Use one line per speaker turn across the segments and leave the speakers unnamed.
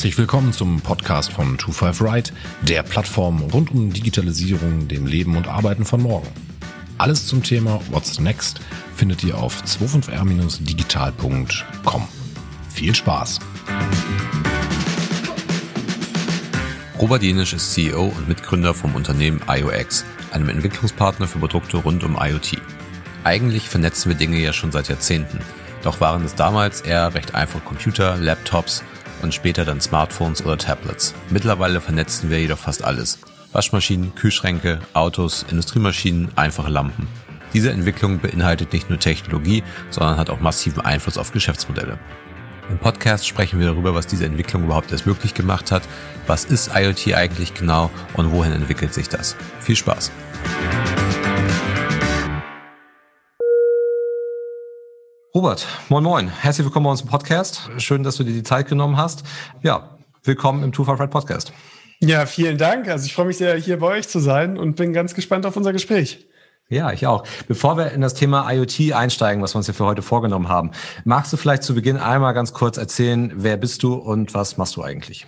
Herzlich willkommen zum Podcast von 25 Right, der Plattform rund um Digitalisierung, dem Leben und Arbeiten von morgen. Alles zum Thema What's Next findet ihr auf 25r-digital.com. Viel Spaß!
Robert Jenisch ist CEO und Mitgründer vom Unternehmen IOX, einem Entwicklungspartner für Produkte rund um IoT. Eigentlich vernetzen wir Dinge ja schon seit Jahrzehnten, doch waren es damals eher recht einfach Computer, Laptops und später dann Smartphones oder Tablets. Mittlerweile vernetzen wir jedoch fast alles. Waschmaschinen, Kühlschränke, Autos, Industriemaschinen, einfache Lampen. Diese Entwicklung beinhaltet nicht nur Technologie, sondern hat auch massiven Einfluss auf Geschäftsmodelle. Im Podcast sprechen wir darüber, was diese Entwicklung überhaupt erst möglich gemacht hat, was ist IoT eigentlich genau und wohin entwickelt sich das. Viel Spaß! Robert, moin moin. Herzlich willkommen bei uns im Podcast. Schön, dass du dir die Zeit genommen hast. Ja, willkommen im Two for Red Podcast.
Ja, vielen Dank. Also ich freue mich sehr, hier bei euch zu sein und bin ganz gespannt auf unser Gespräch.
Ja, ich auch. Bevor wir in das Thema IoT einsteigen, was wir uns hier für heute vorgenommen haben, magst du vielleicht zu Beginn einmal ganz kurz erzählen, wer bist du und was machst du eigentlich?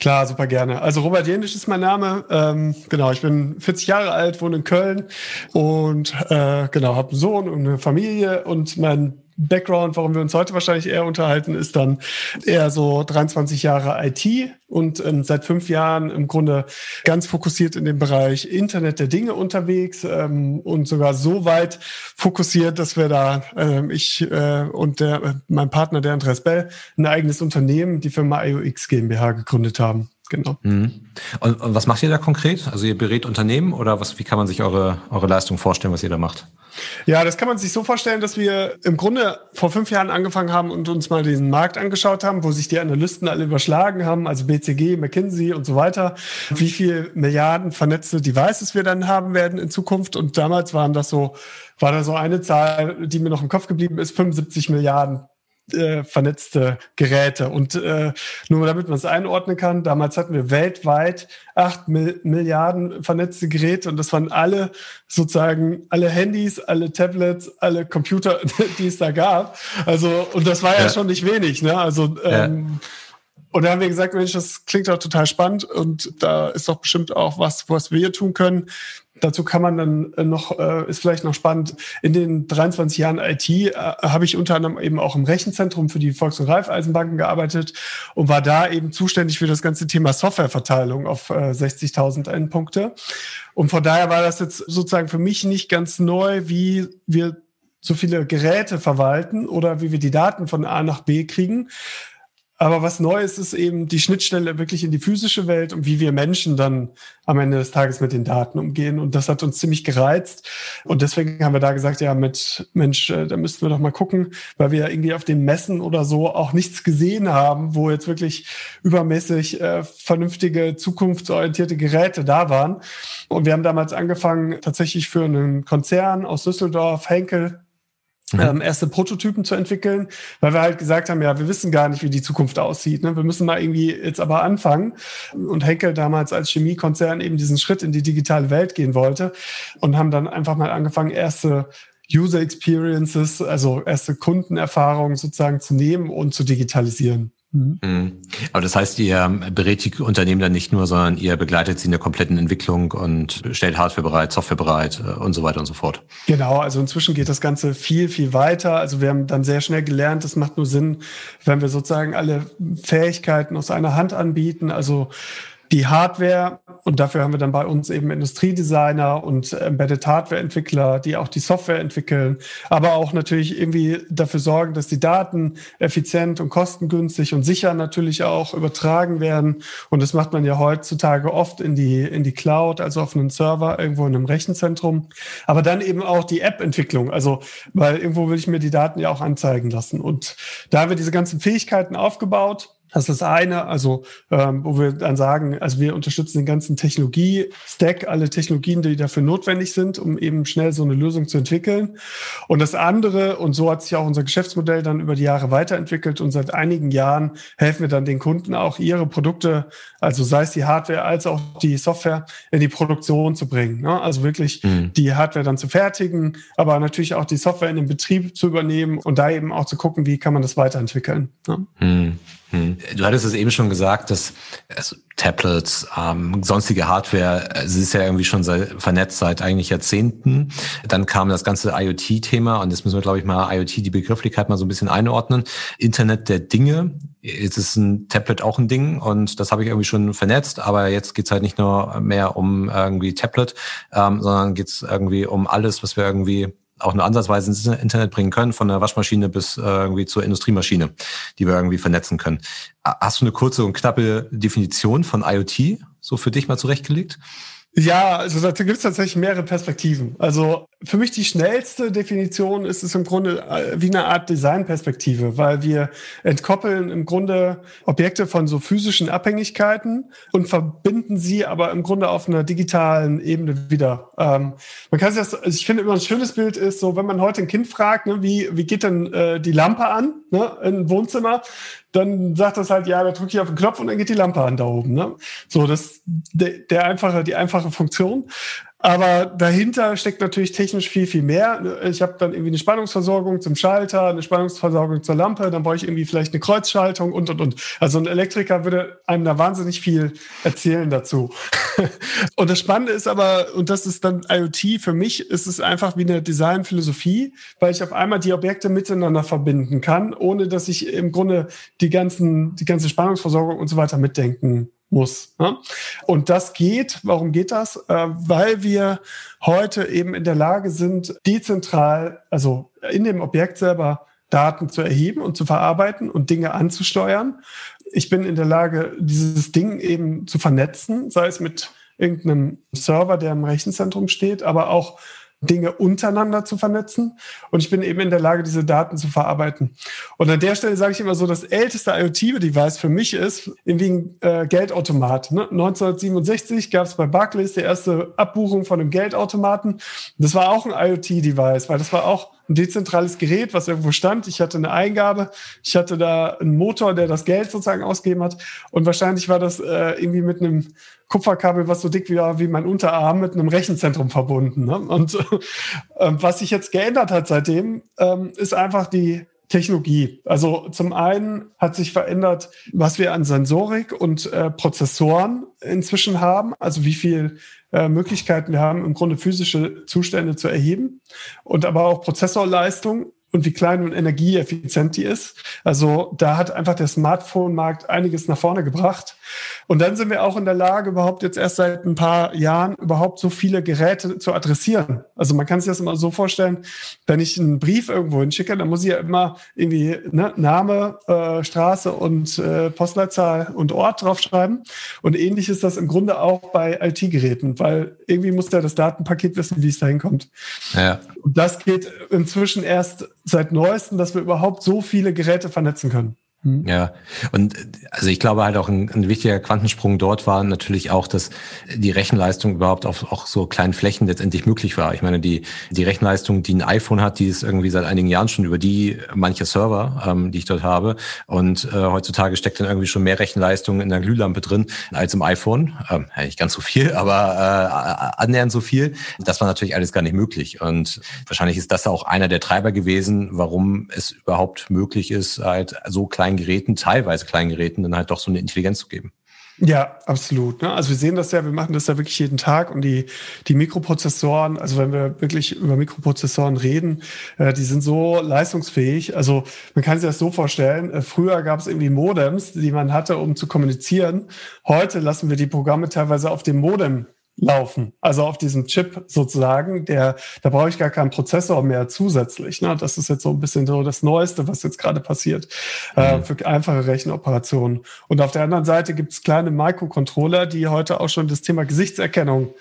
Klar, super gerne. Also Robert Jenisch ist mein Name. Ähm, genau, ich bin 40 Jahre alt, wohne in Köln und äh, genau, habe einen Sohn und eine Familie und mein Background, warum wir uns heute wahrscheinlich eher unterhalten, ist dann eher so 23 Jahre IT und ähm, seit fünf Jahren im Grunde ganz fokussiert in dem Bereich Internet der Dinge unterwegs ähm, und sogar so weit fokussiert, dass wir da, ähm, ich äh, und der, äh, mein Partner, der Andreas Bell, ein eigenes Unternehmen, die Firma IOX GmbH gegründet haben. Genau.
Mhm. Und, und was macht ihr da konkret? Also ihr berät Unternehmen oder was, wie kann man sich eure, eure Leistung vorstellen, was ihr da macht?
Ja, das kann man sich so vorstellen, dass wir im Grunde vor fünf Jahren angefangen haben und uns mal diesen Markt angeschaut haben, wo sich die Analysten alle überschlagen haben, also BCG, McKinsey und so weiter, wie viel Milliarden vernetzte Devices wir dann haben werden in Zukunft. Und damals waren das so, war da so eine Zahl, die mir noch im Kopf geblieben ist, 75 Milliarden äh, vernetzte Geräte. Und äh, nur damit man es einordnen kann, damals hatten wir weltweit acht Mil Milliarden vernetzte Geräte und das waren alle sozusagen alle Handys, alle Tablets, alle Computer, die es da gab. Also, und das war ja, ja schon nicht wenig, ne? Also ähm, ja. Und da haben wir gesagt, Mensch, das klingt doch total spannend und da ist doch bestimmt auch was, was wir tun können. Dazu kann man dann äh, noch, äh, ist vielleicht noch spannend, in den 23 Jahren IT äh, habe ich unter anderem eben auch im Rechenzentrum für die Volks- und Raiffeisenbanken gearbeitet und war da eben zuständig für das ganze Thema Softwareverteilung auf äh, 60.000 Endpunkte. Und von daher war das jetzt sozusagen für mich nicht ganz neu, wie wir so viele Geräte verwalten oder wie wir die Daten von A nach B kriegen, aber was Neues ist eben die Schnittstelle wirklich in die physische Welt und wie wir Menschen dann am Ende des Tages mit den Daten umgehen. Und das hat uns ziemlich gereizt. Und deswegen haben wir da gesagt, ja, mit Mensch, äh, da müssten wir doch mal gucken, weil wir irgendwie auf den Messen oder so auch nichts gesehen haben, wo jetzt wirklich übermäßig äh, vernünftige, zukunftsorientierte Geräte da waren. Und wir haben damals angefangen, tatsächlich für einen Konzern aus Düsseldorf, Henkel. Ähm, erste Prototypen zu entwickeln, weil wir halt gesagt haben, ja, wir wissen gar nicht, wie die Zukunft aussieht. Ne? Wir müssen mal irgendwie jetzt aber anfangen. Und Henkel damals als Chemiekonzern eben diesen Schritt in die digitale Welt gehen wollte und haben dann einfach mal angefangen, erste User Experiences, also erste Kundenerfahrungen sozusagen zu nehmen und zu digitalisieren.
Mhm. mhm. Aber das heißt, ihr berät die Unternehmen dann nicht nur, sondern ihr begleitet sie in der kompletten Entwicklung und stellt Hardware bereit, Software bereit äh, und so weiter und so fort.
Genau, also inzwischen geht das Ganze viel, viel weiter. Also wir haben dann sehr schnell gelernt, es macht nur Sinn, wenn wir sozusagen alle Fähigkeiten aus einer Hand anbieten. Also die Hardware und dafür haben wir dann bei uns eben Industriedesigner und Embedded Hardware-Entwickler, die auch die Software entwickeln, aber auch natürlich irgendwie dafür sorgen, dass die Daten effizient und kostengünstig und sicher natürlich auch übertragen werden. Und das macht man ja heutzutage oft in die, in die Cloud, also auf einen Server irgendwo in einem Rechenzentrum. Aber dann eben auch die App-Entwicklung, also weil irgendwo will ich mir die Daten ja auch anzeigen lassen. Und da haben wir diese ganzen Fähigkeiten aufgebaut Das ist das eine, also ähm, wo wir dann sagen, also wir unterstützen den ganzen Technologie-Stack, alle Technologien, die dafür notwendig sind, um eben schnell so eine Lösung zu entwickeln. Und das andere, und so hat sich auch unser Geschäftsmodell dann über die Jahre weiterentwickelt und seit einigen Jahren helfen wir dann den Kunden auch ihre Produkte, also sei es die Hardware als auch die Software, in die Produktion zu bringen. Ne? Also wirklich mhm. die Hardware dann zu fertigen, aber natürlich auch die Software in den Betrieb zu übernehmen und da eben auch zu gucken, wie kann man das weiterentwickeln. Ne? Mhm.
Hm. Du hattest es eben schon gesagt, dass also Tablets, ähm, sonstige Hardware, es ist ja irgendwie schon seit, vernetzt seit eigentlich Jahrzehnten. Dann kam das ganze IoT-Thema und jetzt müssen wir, glaube ich, mal IoT, die Begrifflichkeit mal so ein bisschen einordnen. Internet der Dinge. Jetzt ist ein Tablet auch ein Ding und das habe ich irgendwie schon vernetzt, aber jetzt geht's halt nicht nur mehr um irgendwie Tablet, ähm, sondern geht's irgendwie um alles, was wir irgendwie auch nur ansatzweise ins Internet bringen können, von der Waschmaschine bis äh, irgendwie zur Industriemaschine, die wir irgendwie vernetzen können. Hast du eine kurze und knappe Definition von IoT so für dich mal zurechtgelegt?
Ja, also da gibt es tatsächlich mehrere Perspektiven. Also für mich die schnellste Definition ist es im Grunde äh, wie eine Art Designperspektive, weil wir entkoppeln im Grunde Objekte von so physischen Abhängigkeiten und verbinden sie aber im Grunde auf einer digitalen Ebene wieder. Ähm, man kann sich das, also ich finde immer ein schönes Bild ist so, wenn man heute ein Kind fragt, ne, wie, wie geht denn äh, die Lampe an ne, im Wohnzimmer, dann sagt das halt, ja, da drücke ich auf den Knopf und dann geht die Lampe an da oben. Ne? So, das der, der einfache, die einfache Funktion. Aber dahinter steckt natürlich technisch viel, viel mehr. Ich habe dann irgendwie eine Spannungsversorgung zum Schalter, eine Spannungsversorgung zur Lampe, dann brauche ich irgendwie vielleicht eine Kreuzschaltung und, und, und. Also ein Elektriker würde einem da wahnsinnig viel erzählen dazu. und das Spannende ist aber, und das ist dann IoT, für mich ist es einfach wie eine Designphilosophie, weil ich auf einmal die Objekte miteinander verbinden kann, ohne dass ich im Grunde die ganzen, die ganze Spannungsversorgung und so weiter mitdenken muss. Ne? Und das geht, warum geht das? Äh, weil wir heute eben in der Lage sind, dezentral, also in dem Objekt selber Daten zu erheben und zu verarbeiten und Dinge anzusteuern. Ich bin in der Lage, dieses Ding eben zu vernetzen, sei es mit irgendeinem Server, der im Rechenzentrum steht, aber auch Dinge untereinander zu vernetzen. Und ich bin eben in der Lage, diese Daten zu verarbeiten. Und an der Stelle sage ich immer so, das älteste IoT-Device für mich ist irgendwie ein äh, Geldautomat. Ne? 1967 gab es bei Barclays die erste Abbuchung von einem Geldautomaten. Das war auch ein IoT-Device, weil das war auch ein dezentrales Gerät, was irgendwo stand. Ich hatte eine Eingabe, ich hatte da einen Motor, der das Geld sozusagen ausgegeben hat. Und wahrscheinlich war das äh, irgendwie mit einem Kupferkabel, was so dick war wie mein Unterarm, mit einem Rechenzentrum verbunden. Ne? Und äh, was sich jetzt geändert hat seitdem, ähm, ist einfach die Technologie. Also zum einen hat sich verändert, was wir an Sensorik und äh, Prozessoren inzwischen haben, also wie viel äh, Möglichkeiten wir haben, im Grunde physische Zustände zu erheben und aber auch Prozessorleistung und wie klein und energieeffizient die ist. Also da hat einfach der Smartphone-Markt einiges nach vorne gebracht. Und dann sind wir auch in der Lage, überhaupt jetzt erst seit ein paar Jahren überhaupt so viele Geräte zu adressieren. Also man kann sich das immer so vorstellen, wenn ich einen Brief irgendwo hinschicke, dann muss ich ja immer irgendwie ne, Name, äh, Straße und äh, Postleitzahl und Ort draufschreiben. Und ähnlich ist das im Grunde auch bei IT-Geräten, weil irgendwie muss der das Datenpaket wissen, wie es da hinkommt. Ja. Und das geht inzwischen erst seit neuestem, dass wir überhaupt so viele Geräte vernetzen können.
Hm. Ja, und also ich glaube halt auch ein, ein, wichtiger Quantensprung dort war natürlich auch, dass die Rechenleistung überhaupt auf auch so kleinen Flächen letztendlich möglich war. Ich meine, die, die Rechenleistung, die ein iPhone hat, die ist irgendwie seit einigen Jahren schon über die manche Server, ähm, die ich dort habe. Und äh, heutzutage steckt dann irgendwie schon mehr Rechenleistung in der Glühlampe drin als im iPhone. Ähm, nicht ganz so viel, aber äh, annähernd so viel. Das war natürlich alles gar nicht möglich. Und wahrscheinlich ist das auch einer der Treiber gewesen, warum es überhaupt möglich ist, halt so klein kleinen Geräten, teilweise kleinen Geräten, dann halt doch so eine Intelligenz zu geben.
Ja, absolut. Ne? Also wir sehen das ja, wir machen das ja wirklich jeden Tag und die, die Mikroprozessoren, also wenn wir wirklich über Mikroprozessoren reden, äh, die sind so leistungsfähig. Also man kann sich das so vorstellen, äh, früher gab es irgendwie Modems, die man hatte, um zu kommunizieren. Heute lassen wir die Programme teilweise auf dem Modem laufen. Also auf diesem Chip sozusagen, der, da brauche ich gar keinen Prozessor mehr zusätzlich. Ne? Das ist jetzt so ein bisschen so das Neueste, was jetzt gerade passiert äh, mhm. äh, für einfache Rechenoperationen. Und auf der anderen Seite gibt es kleine Microcontroller, die heute auch schon das Thema Gesichtserkennung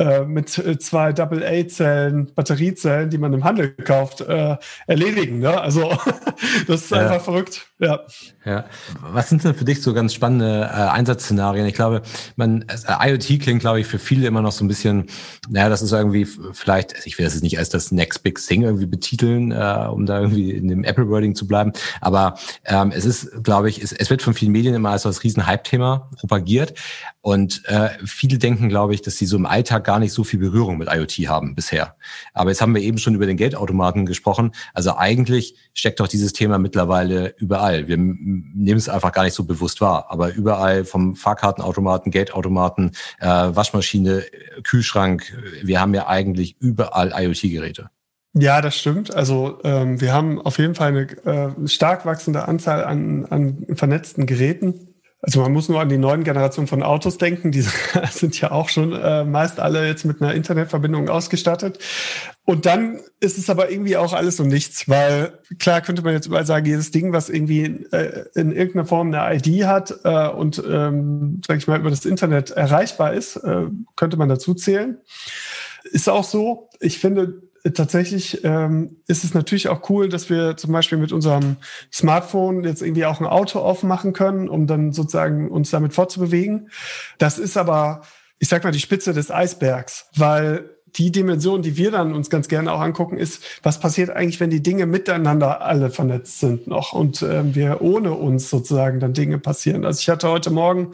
äh, mit äh, zwei AA-Zellen, Batteriezellen, die man im Handel kauft, äh, erledigen. Ne? Also das ist ja. einfach verrückt. Ja.
ja. Was sind denn für dich so ganz spannende äh, Einsatzszenarien? Ich glaube, man äh, IoT klingt, glaube ich, für viele immer noch so ein bisschen, naja, das ist irgendwie vielleicht, ich will das jetzt nicht als das Next Big Thing irgendwie betiteln, um da irgendwie in dem Apple-Wording zu bleiben. Aber ähm, es ist, glaube ich, es, es wird von vielen Medien immer als so das riesen Hype-Thema propagiert. Und viele denken, glaube ich, dass sie so im Alltag gar nicht so viel Berührung mit IoT haben bisher. Aber jetzt haben wir eben schon über den Geldautomaten gesprochen. Also eigentlich steckt doch dieses Thema mittlerweile überall. Wir nehmen es einfach gar nicht so bewusst wahr. Aber überall vom Fahrkartenautomaten, Geldautomaten, äh, Waschmaschine, Kühlschrank, wir haben ja eigentlich überall IoT-Geräte.
Ja, das stimmt. Also ähm, wir haben auf jeden Fall eine äh, stark wachsende Anzahl an, an vernetzten Geräten. Also man muss nur an die neuen Generationen von Autos denken. Die sind ja auch schon äh, meist alle jetzt mit einer Internetverbindung ausgestattet. Und dann ist es aber irgendwie auch alles und nichts, weil klar könnte man jetzt überall sagen, jedes Ding, was irgendwie äh, in irgendeiner Form eine ID hat äh, und, ähm, sag ich mal, über das Internet erreichbar ist, äh, könnte man dazu zählen. Ist auch so. Ich finde, tatsächlich ähm, ist es natürlich auch cool, dass wir zum Beispiel mit unserem Smartphone jetzt irgendwie auch ein Auto aufmachen können, um dann sozusagen uns damit fortzubewegen. Das ist aber, ich sag mal, die Spitze des Eisbergs, weil die Dimension, die wir dann uns ganz gerne auch angucken, ist, was passiert eigentlich, wenn die Dinge miteinander alle vernetzt sind noch und äh, wir ohne uns sozusagen dann Dinge passieren. Also ich hatte heute Morgen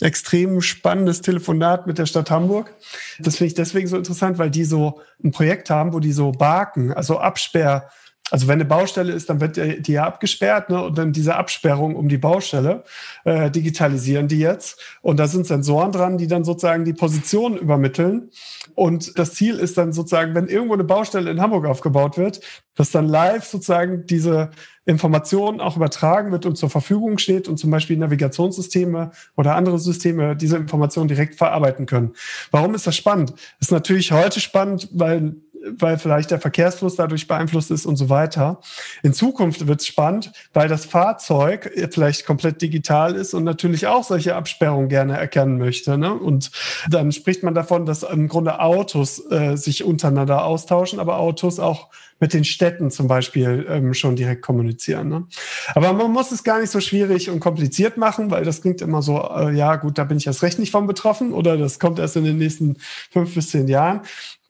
extrem spannendes Telefonat mit der Stadt Hamburg. Das finde ich deswegen so interessant, weil die so ein Projekt haben, wo die so Barken, also Absperr also wenn eine Baustelle ist, dann wird die ja abgesperrt ne? und dann diese Absperrung um die Baustelle äh, digitalisieren die jetzt. Und da sind Sensoren dran, die dann sozusagen die Position übermitteln. Und das Ziel ist dann sozusagen, wenn irgendwo eine Baustelle in Hamburg aufgebaut wird, dass dann live sozusagen diese Information auch übertragen wird und zur Verfügung steht und zum Beispiel Navigationssysteme oder andere Systeme diese Information direkt verarbeiten können. Warum ist das spannend? Ist natürlich heute spannend, weil weil vielleicht der Verkehrsfluss dadurch beeinflusst ist und so weiter. In Zukunft wird es spannend, weil das Fahrzeug vielleicht komplett digital ist und natürlich auch solche Absperrungen gerne erkennen möchte. Ne? Und dann spricht man davon, dass im Grunde Autos äh, sich untereinander austauschen, aber Autos auch mit den Städten zum Beispiel ähm, schon direkt kommunizieren. Ne? Aber man muss es gar nicht so schwierig und kompliziert machen, weil das klingt immer so, äh, ja gut, da bin ich erst recht nicht von betroffen oder das kommt erst in den nächsten fünf bis zehn Jahren.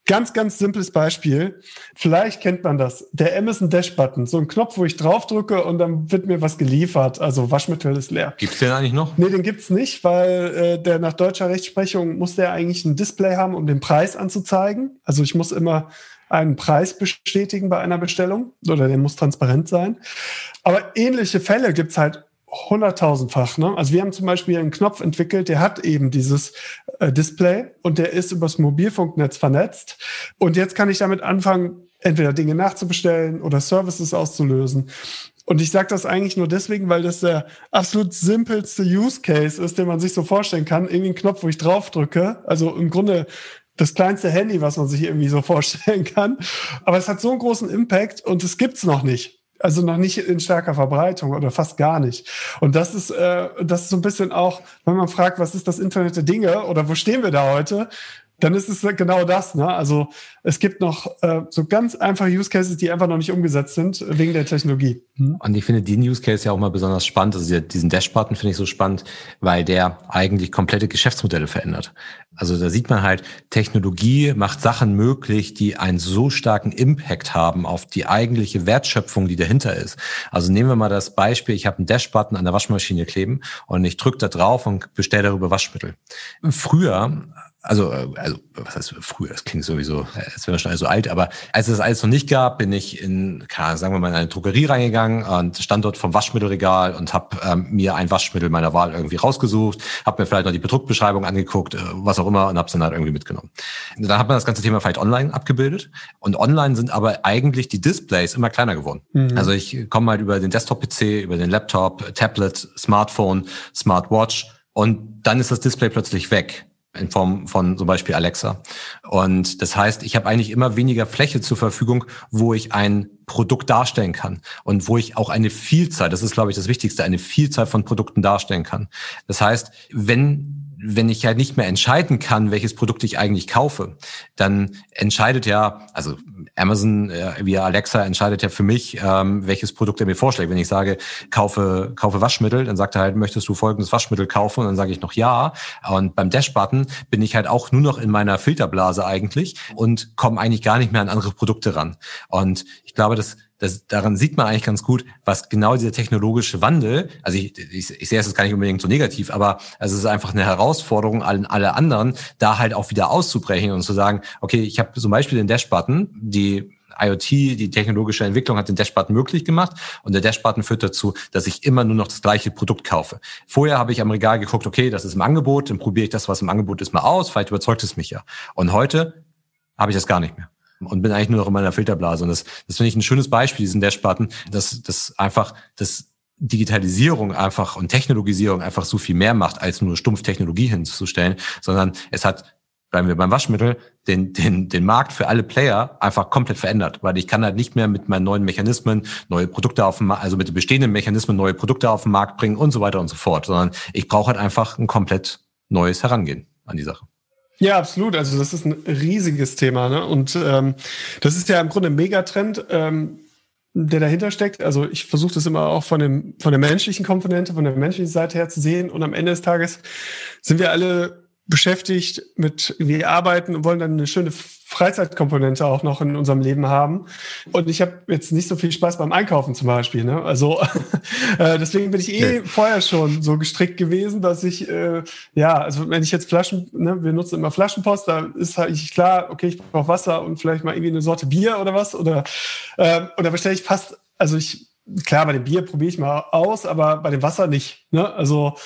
Ganz, ganz simples Beispiel. Vielleicht kennt man das. Der Amazon Dash Button. So ein Knopf, wo ich draufdrücke und dann wird mir was geliefert. Also Waschmittel ist leer.
Gibt's den eigentlich noch?
Nee, den gibt's nicht, weil äh, der nach deutscher Rechtsprechung muss der eigentlich ein Display haben, um den Preis anzuzeigen. Also ich muss immer einen Preis bestätigen bei einer Bestellung oder der muss transparent sein. Aber ähnliche Fälle gibt's halt hunderttausendfach. Ne? Also wir haben zum Beispiel einen Knopf entwickelt, der hat eben dieses Display und der ist übers Mobilfunknetz vernetzt. Und jetzt kann ich damit anfangen, entweder Dinge nachzubestellen oder Services auszulösen. Und ich sage das eigentlich nur deswegen, weil das der absolut simpelste Use Case ist, den man sich so vorstellen kann. Irgendwie ein Knopf, wo ich draufdrücke. Also im Grunde das kleinste Handy, was man sich irgendwie so vorstellen kann. Aber es hat so einen großen Impact und es gibt's noch nicht. Also noch nicht in starker Verbreitung oder fast gar nicht. Und das ist, äh, das ist so ein bisschen auch, wenn man fragt, was ist das Internet der Dinge oder wo stehen wir da heute, dann ist es genau das. Ne? Also es gibt noch äh, so ganz einfache Use Cases, die einfach noch nicht umgesetzt sind wegen der Technologie.
Mhm. Und ich finde den Use Case ja auch mal besonders spannend. Also diesen Dash-Button finde ich so spannend, weil der eigentlich komplette Geschäftsmodelle verändert. Also da sieht man halt, Technologie macht Sachen möglich, die einen so starken Impact haben auf die eigentliche Wertschöpfung, die dahinter ist. Also nehmen wir mal das Beispiel, ich habe einen Dash-Button an der Waschmaschine kleben und ich drücke da drauf und bestelle darüber Waschmittel. Früher also, äh, also was heißt früher, das klingt sowieso, als wäre wir schon also alt, aber als es das alles noch nicht gab, bin ich in, sagen wir mal, in eine Drogerie reingegangen und stand dort vom Waschmittelregal und habe ähm, mir ein Waschmittel meiner Wahl irgendwie rausgesucht, habe mir vielleicht noch die Bedruckbeschreibung angeguckt, äh, was auch immer und habe es dann halt irgendwie mitgenommen. Und dann hat man das ganze Thema vielleicht online abgebildet und online sind aber eigentlich die Displays immer kleiner geworden. Mhm. Also ich komme halt über den Desktop-PC, über den Laptop, Tablet, Smartphone, Smartwatch und dann ist das Display plötzlich weg in Form von zum Beispiel Alexa. Und das heißt, ich habe eigentlich immer weniger Fläche zur Verfügung, wo ich ein Produkt darstellen kann und wo ich auch eine Vielzahl, das ist glaube ich das Wichtigste, eine Vielzahl von Produkten darstellen kann. Das heißt, wenn wenn ich halt nicht mehr entscheiden kann, welches Produkt ich eigentlich kaufe, dann entscheidet ja, also Amazon äh, via Alexa entscheidet ja für mich, ähm, welches Produkt er mir vorschlägt. Wenn ich sage, kaufe, kaufe Waschmittel, dann sagt er halt, möchtest du folgendes Waschmittel kaufen? Und dann sage ich noch ja. Und beim Dash-Button bin ich halt auch nur noch in meiner Filterblase eigentlich und komme eigentlich gar nicht mehr an andere Produkte ran. Und ich glaube, dass das, daran sieht man eigentlich ganz gut, was genau dieser technologische Wandel, also ich, ich, ich sehe es jetzt gar nicht unbedingt so negativ, aber es ist einfach eine Herausforderung an alle anderen, da halt auch wieder auszubrechen und zu sagen, okay, ich habe zum Beispiel den Dash-Button, die IoT, die technologische Entwicklung hat den Dash-Button möglich gemacht und der Dash-Button führt dazu, dass ich immer nur noch das gleiche Produkt kaufe. Vorher habe ich am Regal geguckt, okay, das ist im Angebot, dann probiere ich das, was im Angebot ist, mal aus, vielleicht überzeugt es mich ja. Und heute habe ich das gar nicht mehr und bin eigentlich nur noch in meiner Filterblase. Und das, das finde ich ein schönes Beispiel, diesen Dash-Button, dass das einfach das Digitalisierung einfach und Technologisierung einfach so viel mehr macht, als nur stumpf Technologie hinzustellen, sondern es hat, bleiben wir beim Waschmittel, den, den, den Markt für alle Player einfach komplett verändert, weil ich kann halt nicht mehr mit meinen neuen Mechanismen neue Produkte auf Markt, also mit den bestehenden Mechanismen neue Produkte auf den Markt bringen und so weiter und so fort, sondern ich brauche halt einfach ein komplett neues Herangehen an die Sache.
Ja, absolut. Also das ist ein riesiges Thema. Ne? Und ähm, das ist ja im Grunde ein Megatrend, ähm, der dahinter steckt. Also ich versuche das immer auch von, dem, von der menschlichen Komponente, von der menschlichen Seite her zu sehen. Und am Ende des Tages sind wir alle beschäftigt mit, wir arbeiten und wollen dann eine schöne Freizeitkomponente auch noch in unserem Leben haben. Und ich habe jetzt nicht so viel Spaß beim Einkaufen zum Beispiel. Ne? Also äh, deswegen bin ich eh okay. vorher schon so gestrickt gewesen, dass ich, äh, ja, also wenn ich jetzt Flaschen, ne, wir nutzen immer Flaschenpost, da ist halt klar, okay, ich brauche Wasser und vielleicht mal irgendwie eine Sorte Bier oder was. Oder, äh, oder bestelle ich fast, also ich, klar, bei dem Bier probiere ich mal aus, aber bei dem Wasser nicht. Ne? Also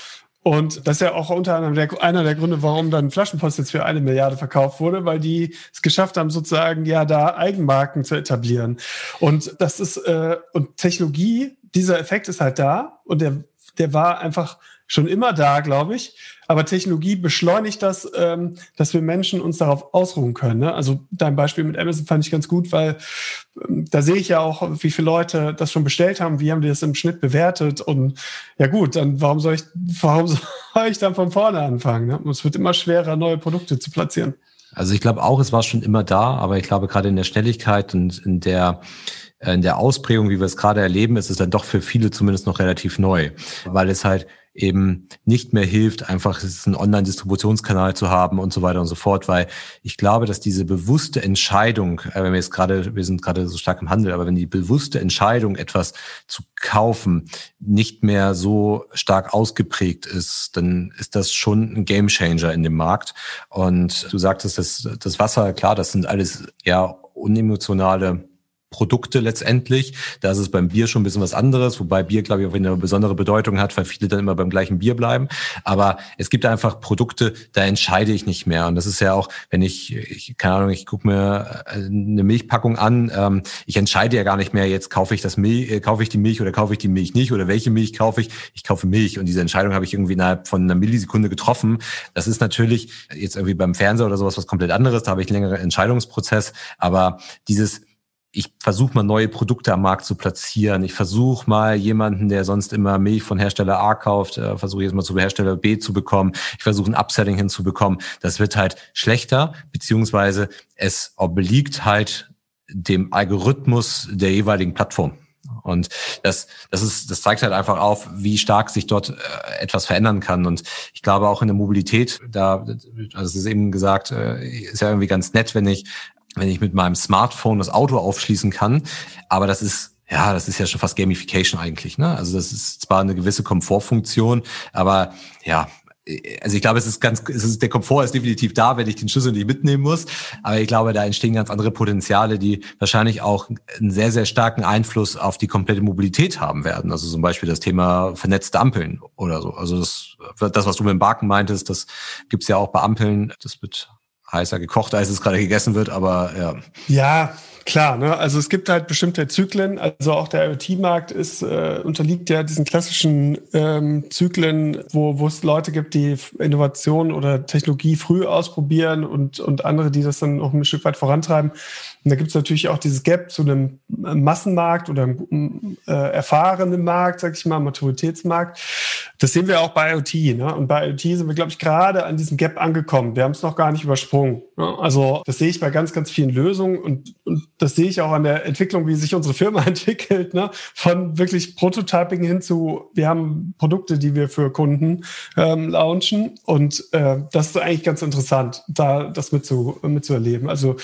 und das ist ja auch unter anderem der, einer der Gründe, warum dann Flaschenpost jetzt für eine Milliarde verkauft wurde, weil die es geschafft haben, sozusagen ja da Eigenmarken zu etablieren. Und das ist, äh, und Technologie, dieser Effekt ist halt da und der, der war einfach schon immer da, glaube ich. Aber Technologie beschleunigt das, ähm, dass wir Menschen uns darauf ausruhen können. Ne? Also dein Beispiel mit Amazon fand ich ganz gut, weil ähm, da sehe ich ja auch, wie viele Leute das schon bestellt haben, wie haben die das im Schnitt bewertet. Und ja gut, dann warum soll ich, warum soll ich dann von vorne anfangen? Ne? Es wird immer schwerer, neue Produkte zu platzieren.
Also ich glaube auch, es war schon immer da, aber ich glaube gerade in der Schnelligkeit und in der in der Ausprägung, wie wir es gerade erleben, ist es dann doch für viele zumindest noch relativ neu, weil es halt eben nicht mehr hilft, einfach einen Online-Distributionskanal zu haben und so weiter und so fort, weil ich glaube, dass diese bewusste Entscheidung, äh, wenn wir jetzt gerade, wir sind gerade so stark im Handel, aber wenn die bewusste Entscheidung, etwas zu kaufen, nicht mehr so stark ausgeprägt ist, dann ist das schon ein Gamechanger in dem Markt. Und du sagtest, das, das Wasser, klar, das sind alles ja unemotionale Produkte letztendlich. Da ist es beim Bier schon ein bisschen was anderes, wobei Bier, glaube ich, auch eine besondere Bedeutung hat, weil viele dann immer beim gleichen Bier bleiben. Aber es gibt einfach Produkte, da entscheide ich nicht mehr. Und das ist ja auch, wenn ich, ich keine Ahnung, ich gucke mir äh, eine Milchpackung an, ähm, ich entscheide ja gar nicht mehr, jetzt kaufe ich das Milch, äh, kaufe ich die Milch oder kaufe ich die Milch nicht oder welche Milch kaufe ich. Ich kaufe Milch und diese Entscheidung habe ich irgendwie innerhalb von einer Millisekunde getroffen. Das ist natürlich jetzt irgendwie beim Fernseher oder sowas was komplett anderes. Da habe ich einen längeren Entscheidungsprozess. Aber dieses ich versuche mal neue Produkte am Markt zu platzieren. Ich versuche mal jemanden, der sonst immer Milch von Hersteller A kauft, äh, versuche jetzt mal zu Hersteller B zu bekommen. Ich versuche ein Upselling hinzubekommen. Das wird halt schlechter, beziehungsweise es obliegt halt dem Algorithmus der jeweiligen Plattform. Und das, das ist, das zeigt halt einfach auf, wie stark sich dort äh, etwas verändern kann. Und ich glaube auch in der Mobilität, da, also es ist eben gesagt, äh, ist ja irgendwie ganz nett, wenn ich wenn ich mit meinem Smartphone das Auto aufschließen kann. Aber das ist ja, das ist ja schon fast Gamification eigentlich. Ne? Also das ist zwar eine gewisse Komfortfunktion, aber ja, also ich glaube, es ist ganz, es ist, der Komfort ist definitiv da, wenn ich den Schlüssel nicht mitnehmen muss. Aber ich glaube, da entstehen ganz andere Potenziale, die wahrscheinlich auch einen sehr, sehr starken Einfluss auf die komplette Mobilität haben werden. Also zum Beispiel das Thema vernetzte Ampeln oder so. Also das, das was du mit dem Barken meintest, das gibt's ja auch bei Ampeln. Das wird heißer gekocht, als es gerade gegessen wird, aber ja.
Ja, Klar, ne? also es gibt halt bestimmte Zyklen. Also auch der IoT-Markt ist äh, unterliegt ja diesen klassischen ähm, Zyklen, wo, wo es Leute gibt, die Innovation oder Technologie früh ausprobieren und, und andere, die das dann noch ein Stück weit vorantreiben. Und da gibt es natürlich auch dieses Gap zu einem Massenmarkt oder einem äh, erfahrenen Markt, sag ich mal, Maturitätsmarkt. Das sehen wir auch bei IoT. Ne? Und bei IoT sind wir, glaube ich, gerade an diesem Gap angekommen. Wir haben es noch gar nicht übersprungen. Ne? Also das sehe ich bei ganz, ganz vielen Lösungen und, und das sehe ich auch an der Entwicklung, wie sich unsere Firma entwickelt. Ne? Von wirklich Prototyping hin zu, wir haben Produkte, die wir für Kunden ähm, launchen. Und äh, das ist eigentlich ganz interessant, da das mitzu, mitzuerleben. Also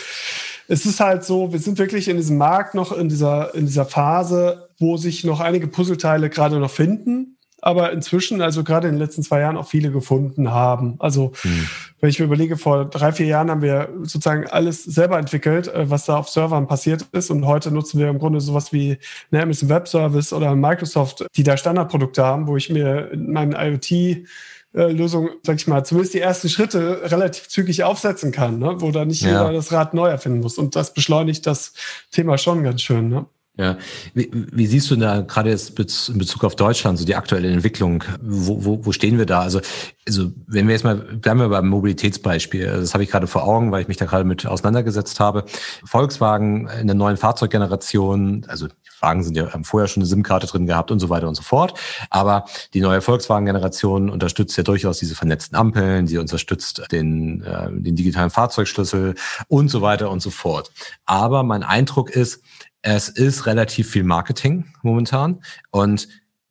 es ist halt so, wir sind wirklich in diesem Markt noch in dieser, in dieser Phase, wo sich noch einige Puzzleteile gerade noch finden aber inzwischen, also gerade in den letzten zwei Jahren, auch viele gefunden haben. Also hm. wenn ich mir überlege, vor drei, vier Jahren haben wir sozusagen alles selber entwickelt, äh, was da auf Servern passiert ist. Und heute nutzen wir im Grunde sowas wie eine Amazon Web Service oder Microsoft, die da Standardprodukte haben, wo ich mir in meinen IoT Lösung, sag ich mal, zumindest die ersten Schritte relativ zügig aufsetzen kann, ne? wo da nicht ja. jeder das Rad neu erfinden muss. Und das beschleunigt das Thema schon ganz schön. Ne?
Ja, wie, wie siehst du da gerade jetzt in Bezug auf Deutschland so die aktuelle Entwicklung? Wo, wo, wo stehen wir da? Also, also wenn wir jetzt mal bleiben wir beim Mobilitätsbeispiel. Das habe ich gerade vor Augen, weil ich mich da gerade mit auseinandergesetzt habe. Volkswagen in der neuen Fahrzeuggeneration, also Wagen sind ja haben vorher schon eine SIM-Karte drin gehabt und so weiter und so fort. Aber die neue Volkswagen-Generation unterstützt ja durchaus diese vernetzten Ampeln, sie unterstützt den, äh, den digitalen Fahrzeugschlüssel und so weiter und so fort. Aber mein Eindruck ist, es ist relativ viel Marketing momentan und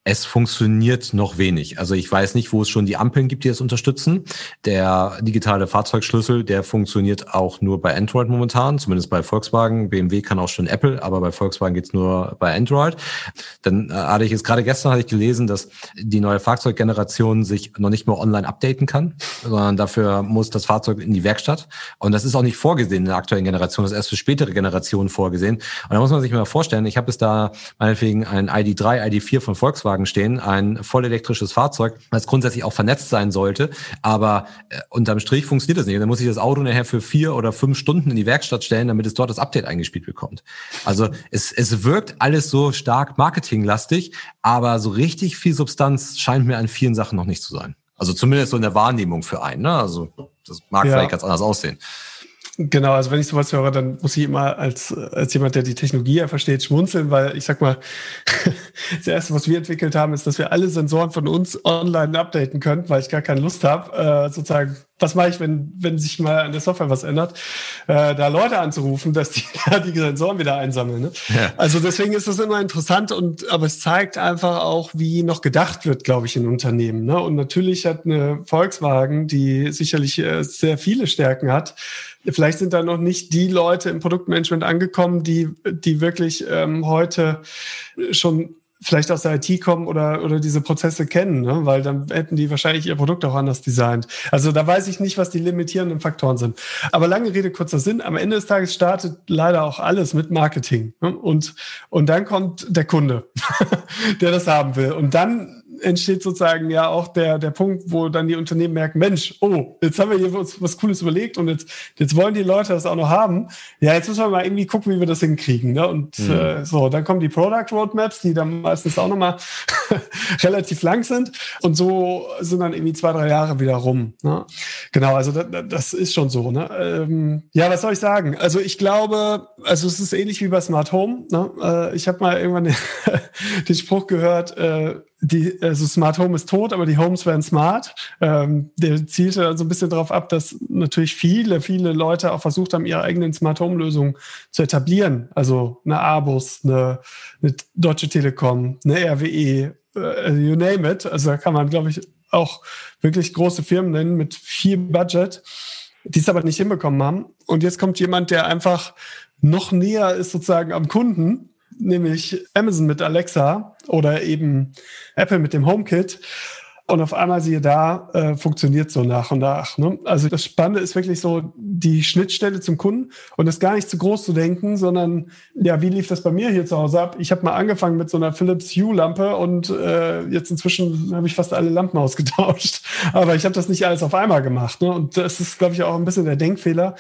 es funktioniert noch wenig. Also ich weiß nicht, wo es schon die Ampeln gibt, die das unterstützen. Der digitale Fahrzeugschlüssel, der funktioniert auch nur bei Android momentan, zumindest bei Volkswagen. BMW kann auch schon Apple, aber bei Volkswagen geht's nur bei Android. Dann äh, hatte ich jetzt gerade gestern hatte ich gelesen, dass die neue Fahrzeuggeneration sich noch nicht mehr online updaten kann, sondern dafür muss das Fahrzeug in die Werkstatt. Und das ist auch nicht vorgesehen in der aktuellen Generation, das ist erst für spätere Generationen vorgesehen. Und da muss man sich mal vorstellen, ich habe es da meinetwegen ein ID3, ID4 von Volkswagen Volkswagen stehen, ein voll elektrisches Fahrzeug, das grundsätzlich auch vernetzt sein sollte. Aber äh, unterm Strich funktioniert das nicht. dann muss ich das Auto nachher für vier oder fünf Stunden in die Werkstatt stellen, damit es dort das Update eingespielt bekommt. Also es, es wirkt alles so stark marketinglastig, aber so richtig viel Substanz scheint mir an vielen Sachen noch nicht zu sein. Also zumindest so in der Wahrnehmung für einen. Ne? Also das mag ja. vielleicht ganz anders aussehen.
Genau, also wenn ich sowas höre, dann muss ich immer als, als jemand, der die Technologie ja versteht, schmunzeln, weil ich sag mal, das erste, was wir entwickelt haben, ist, dass wir alle Sensoren von uns online updaten können, weil ich gar keine Lust habe, äh, sozusagen, was mache ich, wenn, wenn sich mal an der Software was ändert, äh, da Leute anzurufen, dass die da die Sensoren wieder einsammeln. Ne? Ja. Also deswegen ist das immer interessant und aber es zeigt einfach auch, wie noch gedacht wird, glaube ich, in Unternehmen. Ne? Und natürlich hat eine Volkswagen, die sicherlich äh, sehr viele Stärken hat, vielleicht sind da noch nicht die Leute im Produktmanagement angekommen, die, die wirklich ähm, heute schon vielleicht aus der IT kommen oder, oder diese Prozesse kennen, ne? weil dann hätten die wahrscheinlich ihr Produkt auch anders designt. Also da weiß ich nicht, was die limitierenden Faktoren sind. Aber lange Rede, kurzer Sinn. Am Ende des Tages startet leider auch alles mit Marketing. Ne? Und, und dann kommt der Kunde, der das haben will. Und dann entsteht sozusagen ja auch der, der Punkt, wo dann die Unternehmen merken, Mensch, oh, jetzt haben wir hier was, was Cooles überlegt und jetzt, jetzt wollen die Leute das auch noch haben. Ja, jetzt müssen wir mal irgendwie gucken, wie wir das hinkriegen. Ne? Und mhm. äh, so, dann kommen die Product Roadmaps, die dann meistens auch nochmal relativ lang sind. Und so sind dann irgendwie zwei, drei Jahre wieder rum. Ne? Genau, also das, das ist schon so. Ne? Ähm, ja, was soll ich sagen? Also ich glaube, also es ist ähnlich wie bei Smart Home. Ne? Äh, ich habe mal irgendwann den Spruch gehört, äh, die, also Smart Home ist tot, aber die Homes werden smart. Ähm, der zielte so ein bisschen darauf ab, dass natürlich viele, viele Leute auch versucht haben, ihre eigenen Smart Home Lösungen zu etablieren. Also eine Abus, eine, eine Deutsche Telekom, eine RWE, äh, you name it. Also da kann man, glaube ich, auch wirklich große Firmen nennen mit viel Budget, die es aber nicht hinbekommen haben. Und jetzt kommt jemand, der einfach noch näher ist sozusagen am Kunden nämlich Amazon mit Alexa oder eben Apple mit dem HomeKit. Und auf einmal siehe da, äh, funktioniert so nach und nach. Ne? Also das Spannende ist wirklich so die Schnittstelle zum Kunden und das gar nicht zu groß zu denken, sondern ja, wie lief das bei mir hier zu Hause ab? Ich habe mal angefangen mit so einer Philips Hue-Lampe und äh, jetzt inzwischen habe ich fast alle Lampen ausgetauscht. Aber ich habe das nicht alles auf einmal gemacht. Ne? Und das ist, glaube ich, auch ein bisschen der Denkfehler,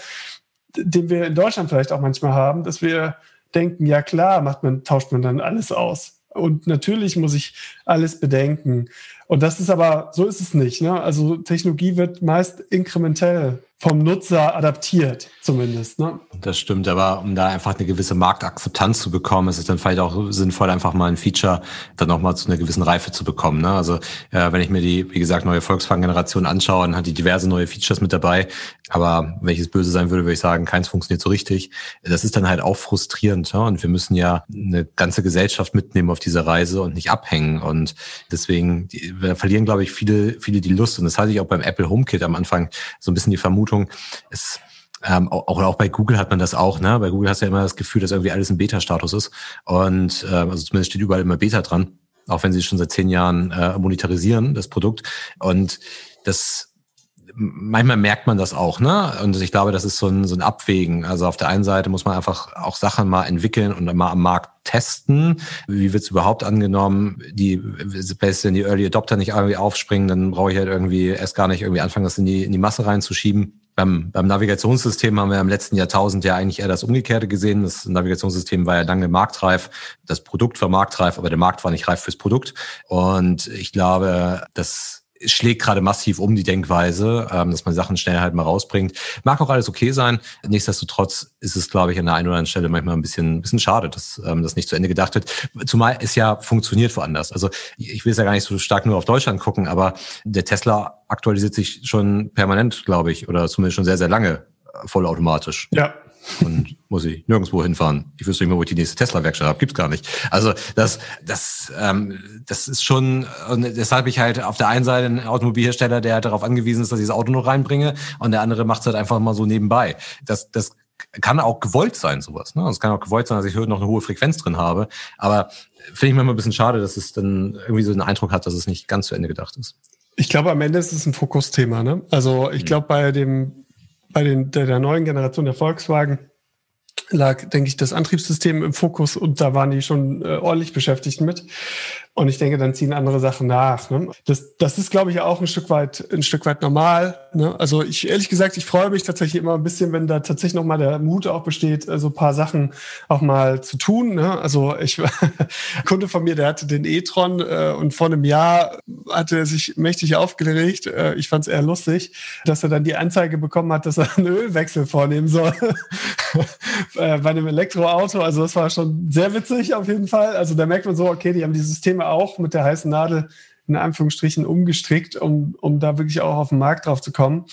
den wir in Deutschland vielleicht auch manchmal haben, dass wir denken, ja klar, macht man, tauscht man dann alles aus. Und natürlich muss ich alles bedenken. Und das ist aber, so ist es nicht. Ne? Also Technologie wird meist inkrementell vom Nutzer adaptiert, zumindest. Ne?
Das stimmt, aber um da einfach eine gewisse Marktakzeptanz zu bekommen, ist es dann vielleicht auch sinnvoll, einfach mal ein Feature dann nochmal zu einer gewissen Reife zu bekommen. Ne? Also äh, wenn ich mir die, wie gesagt, neue Volkswagen-Generation anschaue, dann hat die diverse neue Features mit dabei. Aber wenn ich es böse sein würde, würde ich sagen, keins funktioniert so richtig. Das ist dann halt auch frustrierend. Ja? Und wir müssen ja eine ganze Gesellschaft mitnehmen auf dieser Reise und nicht abhängen. Und deswegen wir verlieren, glaube ich, viele, viele die Lust. Und das hatte ich auch beim Apple HomeKit am Anfang so ein bisschen die Vermutung, Vermutung, es ähm, auch, auch bei Google hat man das auch, ne? Bei Google hast du ja immer das Gefühl, dass irgendwie alles im Beta-Status ist. Und ähm, also zumindest steht überall immer Beta dran, auch wenn sie schon seit zehn Jahren äh, monetarisieren, das Produkt. Und das manchmal merkt man das auch, ne? Und ich glaube, das ist so ein, so ein Abwägen. Also auf der einen Seite muss man einfach auch Sachen mal entwickeln und mal am Markt testen. Wie wird es überhaupt angenommen? Die, wenn die Early Adopter nicht irgendwie aufspringen, dann brauche ich halt irgendwie erst gar nicht irgendwie anfangen, das in die, in die Masse reinzuschieben. Beim, beim Navigationssystem haben wir im letzten Jahrtausend ja eigentlich eher das Umgekehrte gesehen. Das Navigationssystem war ja lange marktreif. Das Produkt war marktreif, aber der Markt war nicht reif fürs Produkt. Und ich glaube, dass schlägt gerade massiv um die Denkweise, ähm, dass man Sachen schnell halt mal rausbringt. Mag auch alles okay sein. Nichtsdestotrotz ist es, glaube ich, an der einen oder anderen Stelle manchmal ein bisschen, ein bisschen schade, dass ähm, das nicht zu Ende gedacht wird. Zumal es ja funktioniert woanders. Also ich will es ja gar nicht so stark nur auf Deutschland gucken, aber der Tesla aktualisiert sich schon permanent, glaube ich, oder zumindest schon sehr, sehr lange vollautomatisch.
Ja,
und muss ich nirgendwo hinfahren. Ich wüsste nicht mehr, wo ich die nächste Tesla-Werkstatt habe. Gibt's gar nicht. Also das, das, ähm, das ist schon, und deshalb ich halt auf der einen Seite ein Automobilhersteller, der halt darauf angewiesen ist, dass ich das Auto noch reinbringe, und der andere macht es halt einfach mal so nebenbei. Das, das kann auch gewollt sein, sowas. Ne? Es kann auch gewollt sein, dass ich noch eine hohe Frequenz drin habe. Aber finde ich manchmal ein bisschen schade, dass es dann irgendwie so den Eindruck hat, dass es nicht ganz zu Ende gedacht ist.
Ich glaube, am Ende ist es ein Fokusthema. Ne? Also ich mhm. glaube, bei dem bei den, der, der neuen Generation der Volkswagen lag, denke ich, das Antriebssystem im Fokus und da waren die schon äh, ordentlich beschäftigt mit. Und ich denke, dann ziehen andere Sachen nach. Ne? Das, das ist, glaube ich, auch ein Stück weit, ein Stück weit normal. Ne? Also ich ehrlich gesagt, ich freue mich tatsächlich immer ein bisschen, wenn da tatsächlich noch mal der Mut auch besteht, so also ein paar Sachen auch mal zu tun. Ne? Also ich Kunde von mir, der hatte den e-tron äh, und vor einem Jahr hatte er sich mächtig aufgeregt. Äh, ich fand es eher lustig, dass er dann die Anzeige bekommen hat, dass er einen Ölwechsel vornehmen soll äh, bei einem Elektroauto. Also das war schon sehr witzig auf jeden Fall. Also da merkt man so, okay, die haben dieses Thema auch mit der heißen Nadel in Anführungsstrichen umgestrickt, um, um da wirklich auch auf den Markt drauf zu kommen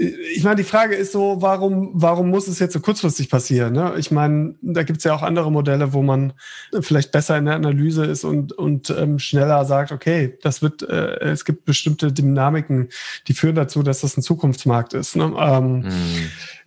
ich meine, die Frage ist so, warum, warum muss es jetzt so kurzfristig passieren? Ne? Ich meine, da gibt es ja auch andere Modelle, wo man vielleicht besser in der Analyse ist und, und ähm, schneller sagt, okay, das wird, äh, es gibt bestimmte Dynamiken, die führen dazu, dass das ein Zukunftsmarkt ist. Ne? Ähm, hm.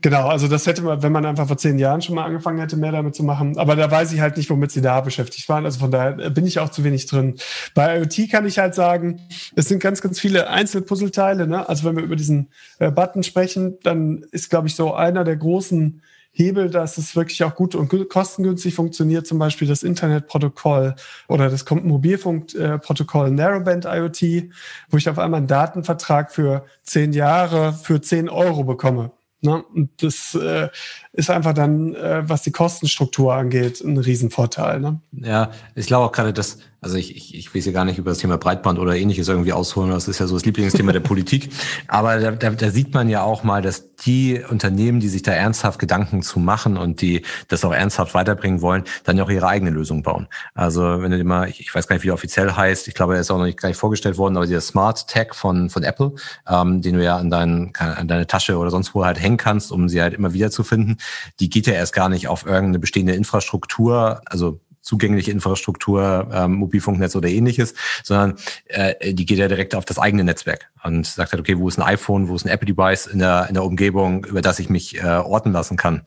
Genau, also das hätte man, wenn man einfach vor zehn Jahren schon mal angefangen hätte, mehr damit zu machen. Aber da weiß ich halt nicht, womit sie da beschäftigt waren. Also von daher bin ich auch zu wenig drin. Bei IoT kann ich halt sagen, es sind ganz, ganz viele Einzelpuzzleteile. Ne? Also wenn wir über diesen äh, Button sprechen, dann ist, glaube ich, so einer der großen Hebel, dass es wirklich auch gut und kostengünstig funktioniert, zum Beispiel das Internetprotokoll oder das Mobilfunkprotokoll Narrowband IoT, wo ich auf einmal einen Datenvertrag für zehn Jahre für zehn Euro bekomme. Ne? Und das äh, ist einfach dann, äh, was die Kostenstruktur angeht, ein Riesenvorteil. Ne?
Ja, ich glaube auch gerade, dass, also ich, ich, ich will hier gar nicht über das Thema Breitband oder ähnliches irgendwie ausholen, das ist ja so das Lieblingsthema der Politik. Aber da, da, da sieht man ja auch mal, dass die Unternehmen, die sich da ernsthaft Gedanken zu machen und die das auch ernsthaft weiterbringen wollen, dann ja auch ihre eigene Lösung bauen. Also wenn du dir mal, ich, ich weiß gar nicht, wie der offiziell heißt, ich glaube, er ist auch noch nicht gar nicht vorgestellt worden, aber dieser Smart Tag von, von Apple, ähm, den du ja an, dein, an deine Tasche oder sonst wo halt hängen kannst, um sie halt immer wieder zu finden, die geht ja erst gar nicht auf irgendeine bestehende Infrastruktur, also zugängliche Infrastruktur, ähm, Mobilfunknetz oder ähnliches, sondern äh, die geht ja direkt auf das eigene Netzwerk und sagt halt, okay, wo ist ein iPhone, wo ist ein Apple-Device in der, in der Umgebung, über das ich mich äh, orten lassen kann.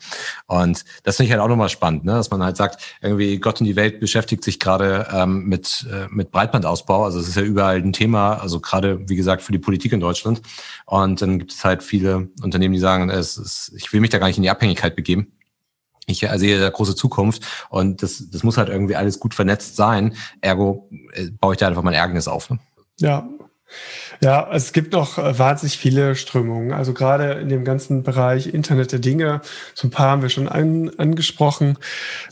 Und das finde ich halt auch nochmal spannend, ne? dass man halt sagt, irgendwie Gott und die Welt beschäftigt sich gerade ähm, mit, äh, mit Breitbandausbau. Also es ist ja überall ein Thema, also gerade, wie gesagt, für die Politik in Deutschland. Und dann gibt es halt viele Unternehmen, die sagen, es ist, ich will mich da gar nicht in die Abhängigkeit begeben ich sehe da große Zukunft und das, das muss halt irgendwie alles gut vernetzt sein. Ergo äh, baue ich da einfach mein Ärgernis auf. Ne?
Ja, ja, es gibt noch äh, wahnsinnig viele Strömungen. Also gerade in dem ganzen Bereich Internet der Dinge, so ein paar haben wir schon an, angesprochen.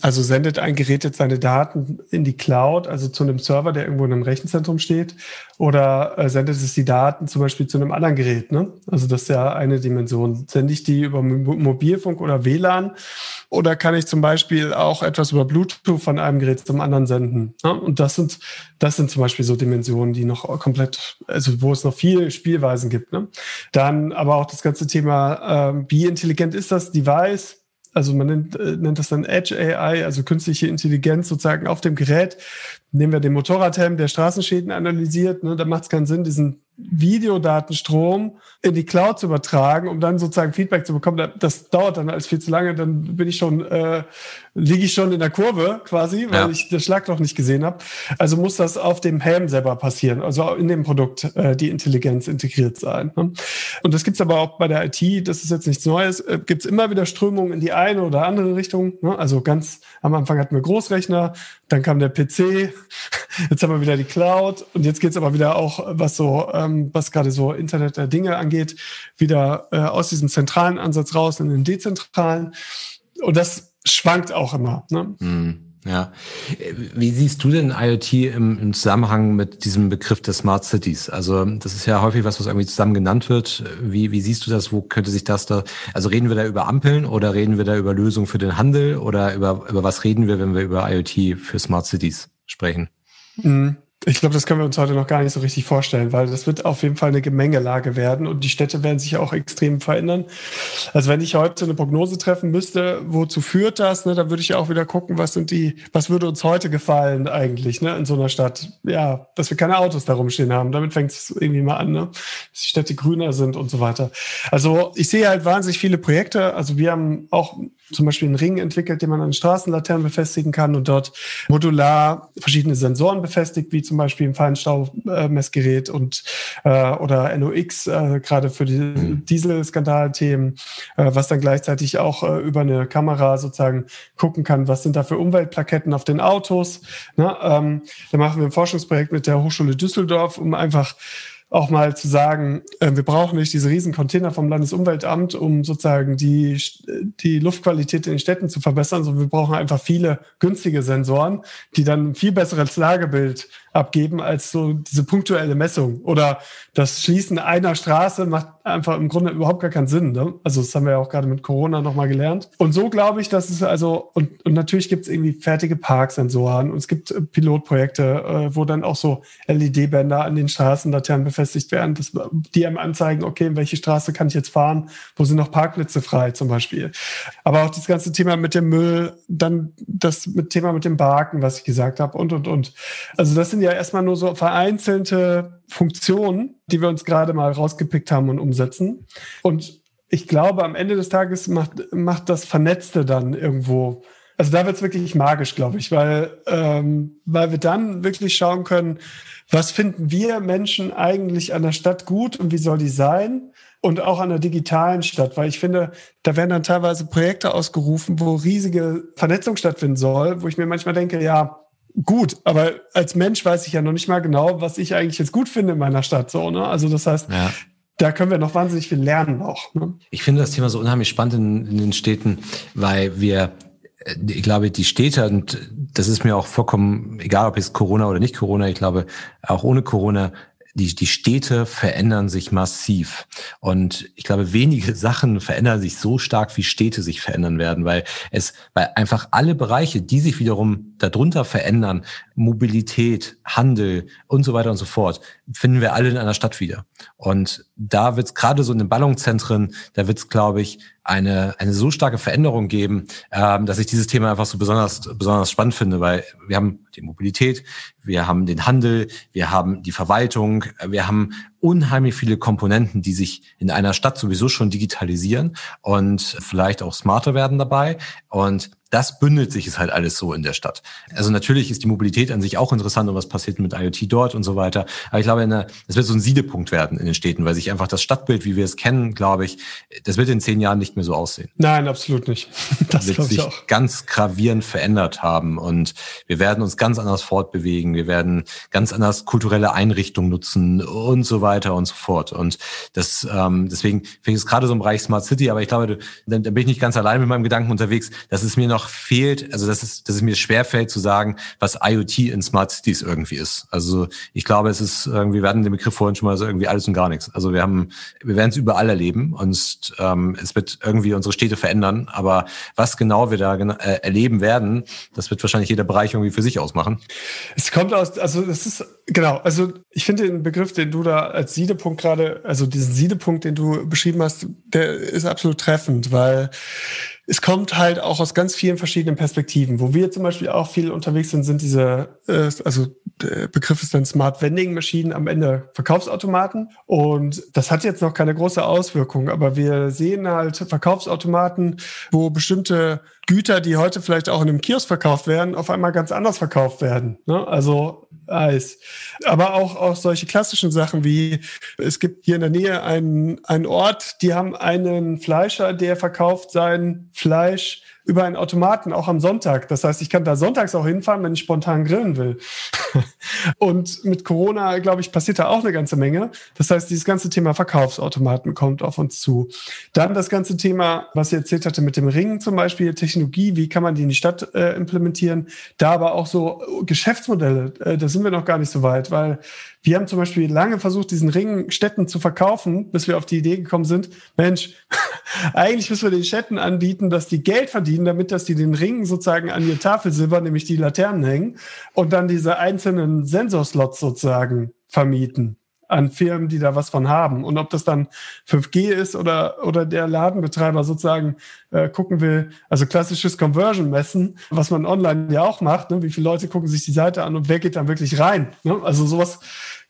Also sendet ein Gerät jetzt seine Daten in die Cloud, also zu einem Server, der irgendwo in einem Rechenzentrum steht, oder äh, sendet es die Daten zum Beispiel zu einem anderen Gerät. Ne? Also das ist ja eine Dimension. Sende ich die über Mobilfunk oder WLAN oder kann ich zum Beispiel auch etwas über Bluetooth von einem Gerät zum anderen senden? Ne? Und das sind, das sind zum Beispiel so Dimensionen, die noch komplett, also wo es noch viel Spielweisen gibt. Ne? Dann aber auch das ganze Thema, äh, wie intelligent ist das Device? Also man nennt, äh, nennt das dann Edge AI, also künstliche Intelligenz sozusagen auf dem Gerät. Nehmen wir den Motorradhelm, der Straßenschäden analysiert. Ne? Da macht es keinen Sinn, diesen Videodatenstrom in die Cloud zu übertragen, um dann sozusagen Feedback zu bekommen. Das dauert dann alles viel zu lange. Dann bin ich schon, äh, liege ich schon in der Kurve quasi, weil ja. ich das Schlagloch nicht gesehen habe. Also muss das auf dem Helm selber passieren, also in dem Produkt äh, die Intelligenz integriert sein. Ne? Und das gibt's aber auch bei der IT. Das ist jetzt nichts Neues. Äh, gibt's immer wieder Strömungen in die eine oder andere Richtung. Ne? Also ganz am Anfang hatten wir Großrechner, dann kam der PC, jetzt haben wir wieder die Cloud und jetzt geht's aber wieder auch, was so, ähm, was gerade so Internet der Dinge angeht, wieder äh, aus diesem zentralen Ansatz raus in den dezentralen. Und das schwankt auch immer. Ne?
Mm. Ja. Wie siehst du denn IoT im, im, Zusammenhang mit diesem Begriff des Smart Cities? Also das ist ja häufig was, was irgendwie zusammen genannt wird. Wie, wie siehst du das? Wo könnte sich das da, also reden wir da über Ampeln oder reden wir da über Lösungen für den Handel oder über, über was reden wir, wenn wir über IoT für Smart Cities sprechen?
Mhm. Ich glaube, das können wir uns heute noch gar nicht so richtig vorstellen, weil das wird auf jeden Fall eine Gemengelage werden und die Städte werden sich auch extrem verändern. Also wenn ich heute eine Prognose treffen müsste, wozu führt das, ne, dann würde ich auch wieder gucken, was sind die, was würde uns heute gefallen eigentlich, ne, in so einer Stadt? Ja, dass wir keine Autos da rumstehen haben. Damit fängt es irgendwie mal an, ne? Dass die Städte grüner sind und so weiter. Also ich sehe halt wahnsinnig viele Projekte. Also wir haben auch zum Beispiel einen Ring entwickelt, den man an Straßenlaternen befestigen kann und dort modular verschiedene Sensoren befestigt, wie zum Beispiel ein Feinstaubmessgerät und äh, oder NOx, äh, gerade für die mhm. Dieselskandalthemen, äh, was dann gleichzeitig auch äh, über eine Kamera sozusagen gucken kann, was sind da für Umweltplaketten auf den Autos. Ne? Ähm, da machen wir ein Forschungsprojekt mit der Hochschule Düsseldorf, um einfach auch mal zu sagen, äh, wir brauchen nicht diese riesen Container vom Landesumweltamt, um sozusagen die, die Luftqualität in den Städten zu verbessern, sondern wir brauchen einfach viele günstige Sensoren, die dann ein viel besseres Lagebild abgeben als so diese punktuelle Messung. Oder das Schließen einer Straße macht einfach im Grunde überhaupt gar keinen Sinn. Ne? Also das haben wir ja auch gerade mit Corona nochmal gelernt. Und so glaube ich, dass es also, und, und natürlich gibt es irgendwie fertige Parksensoren und es gibt äh, Pilotprojekte, äh, wo dann auch so LED-Bänder an den Straßenlaternen befestigt werden, dass die einem anzeigen, okay, in welche Straße kann ich jetzt fahren, wo sind noch Parkplätze frei zum Beispiel. Aber auch das ganze Thema mit dem Müll, dann das Thema mit dem Barken, was ich gesagt habe und, und, und. Also das sind ja erstmal nur so vereinzelte Funktionen, die wir uns gerade mal rausgepickt haben und umsetzen. Und ich glaube, am Ende des Tages macht, macht das Vernetzte dann irgendwo. Also da wird es wirklich magisch, glaube ich, weil, ähm, weil wir dann wirklich schauen können, was finden wir Menschen eigentlich an der Stadt gut und wie soll die sein? Und auch an der digitalen Stadt, weil ich finde, da werden dann teilweise Projekte ausgerufen, wo riesige Vernetzung stattfinden soll, wo ich mir manchmal denke, ja, gut, aber als Mensch weiß ich ja noch nicht mal genau, was ich eigentlich jetzt gut finde in meiner Stadt. So, ne? Also das heißt, ja. da können wir noch wahnsinnig viel lernen auch. Ne?
Ich finde das Thema so unheimlich spannend in, in den Städten, weil wir äh, ich glaube, die Städte, und das ist mir auch vollkommen egal, ob jetzt Corona oder nicht Corona, ich glaube, auch ohne Corona die, die Städte verändern sich massiv. Und ich glaube, wenige Sachen verändern sich so stark, wie Städte sich verändern werden, weil es, weil einfach alle Bereiche, die sich wiederum darunter verändern, Mobilität, Handel und so weiter und so fort, finden wir alle in einer Stadt wieder. Und da wird es gerade so in den Ballungszentren, da wird es, glaube ich, eine, eine so starke Veränderung geben, ähm, dass ich dieses Thema einfach so besonders, besonders spannend finde, weil wir haben die Mobilität, wir haben den Handel, wir haben die Verwaltung, wir haben unheimlich viele Komponenten, die sich in einer Stadt sowieso schon digitalisieren und vielleicht auch smarter werden dabei. Und das bündelt sich es halt alles so in der Stadt. Also natürlich ist die Mobilität an sich auch interessant und was passiert mit IoT dort und so weiter. Aber ich glaube, es wird so ein Siedepunkt werden in den Städten, weil sich einfach das Stadtbild, wie wir es kennen, glaube ich, das wird in zehn Jahren nicht mehr so aussehen.
Nein, absolut nicht.
Das wird sich auch. ganz gravierend verändert haben und wir werden uns ganz anders fortbewegen. Wir werden ganz anders kulturelle Einrichtungen nutzen und so weiter und so fort. Und das, ähm, deswegen finde ich es gerade so im Bereich Smart City, aber ich glaube, da, da bin ich nicht ganz allein mit meinem Gedanken unterwegs, dass es mir noch fehlt, also dass es, dass es mir schwerfällt zu sagen, was IoT in Smart Cities irgendwie ist. Also ich glaube, es ist irgendwie, wir hatten den Begriff vorhin schon mal so irgendwie alles und gar nichts. Also wir haben, wir werden es überall erleben und ähm, es wird irgendwie unsere Städte verändern. Aber was genau wir da äh, erleben werden, das wird wahrscheinlich jeder Bereich irgendwie für sich ausmachen.
Es kommt aus, also das ist genau, also ich finde den Begriff, den du da als Siedepunkt gerade, also diesen Siedepunkt, den du beschrieben hast, der ist absolut treffend, weil es kommt halt auch aus ganz vielen verschiedenen Perspektiven. Wo wir zum Beispiel auch viel unterwegs sind, sind diese, äh, also der Begriff ist dann Smart Vending Maschinen, am Ende Verkaufsautomaten. Und das hat jetzt noch keine große Auswirkung, aber wir sehen halt Verkaufsautomaten, wo bestimmte Güter, die heute vielleicht auch in einem Kiosk verkauft werden, auf einmal ganz anders verkauft werden. Ne? Also Eis. Aber auch, auch solche klassischen Sachen wie, es gibt hier in der Nähe einen, einen Ort, die haben einen Fleischer, der verkauft sein Fleisch über einen Automaten, auch am Sonntag. Das heißt, ich kann da sonntags auch hinfahren, wenn ich spontan grillen will. und mit Corona, glaube ich, passiert da auch eine ganze Menge. Das heißt, dieses ganze Thema Verkaufsautomaten kommt auf uns zu. Dann das ganze Thema, was ihr erzählt hatte mit dem Ring zum Beispiel, Technologie, wie kann man die in die Stadt äh, implementieren? Da aber auch so Geschäftsmodelle, äh, da sind wir noch gar nicht so weit, weil wir haben zum Beispiel lange versucht, diesen Ring Städten zu verkaufen, bis wir auf die Idee gekommen sind, Mensch, eigentlich müssen wir den Städten anbieten, dass die Geld verdienen, damit dass die den Ring sozusagen an ihr Tafelsilber, nämlich die Laternen hängen und dann diese einzelnen Sensorslots sozusagen vermieten an Firmen, die da was von haben. Und ob das dann 5G ist oder, oder der Ladenbetreiber sozusagen äh, gucken will, also klassisches Conversion messen, was man online ja auch macht, ne? wie viele Leute gucken sich die Seite an und wer geht dann wirklich rein. Ne? Also sowas